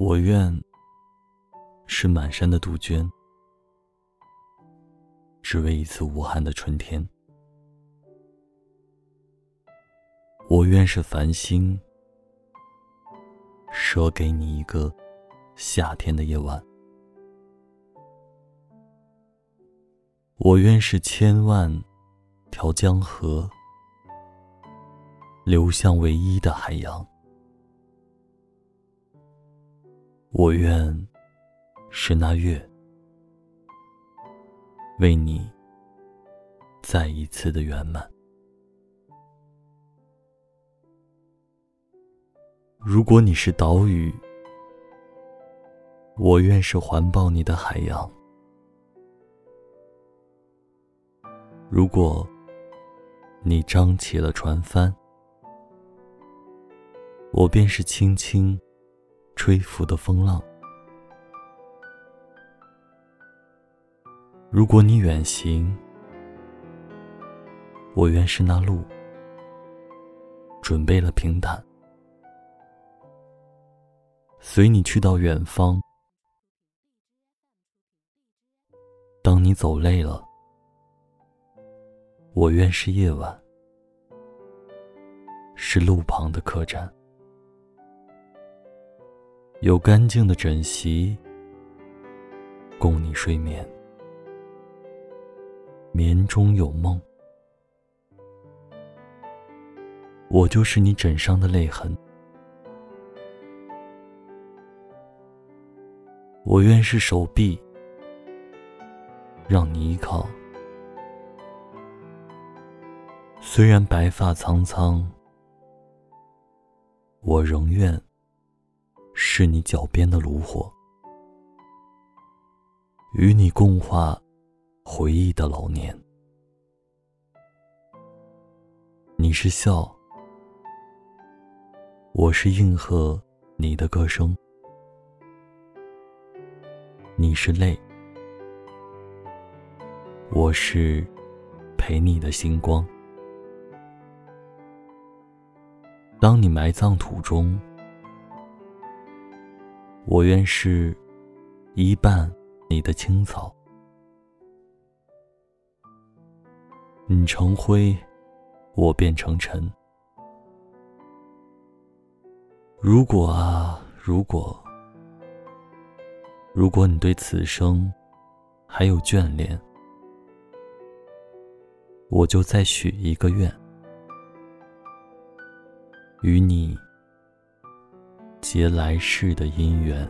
我愿是满山的杜鹃，只为一次无憾的春天。我愿是繁星，说给你一个夏天的夜晚。我愿是千万条江河，流向唯一的海洋。我愿是那月，为你再一次的圆满。如果你是岛屿，我愿是环抱你的海洋。如果你张起了船帆，我便是轻轻。吹拂的风浪。如果你远行，我愿是那路，准备了平坦，随你去到远方。当你走累了，我愿是夜晚，是路旁的客栈。有干净的枕席，供你睡眠，眠中有梦。我就是你枕上的泪痕，我愿是手臂，让你依靠。虽然白发苍苍，我仍愿。是你脚边的炉火，与你共话回忆的老年。你是笑，我是应和你的歌声；你是泪，我是陪你的星光。当你埋葬土中。我愿是一半你的青草，你成灰，我变成尘。如果啊，如果，如果你对此生还有眷恋，我就再许一个愿，与你。结来世的姻缘。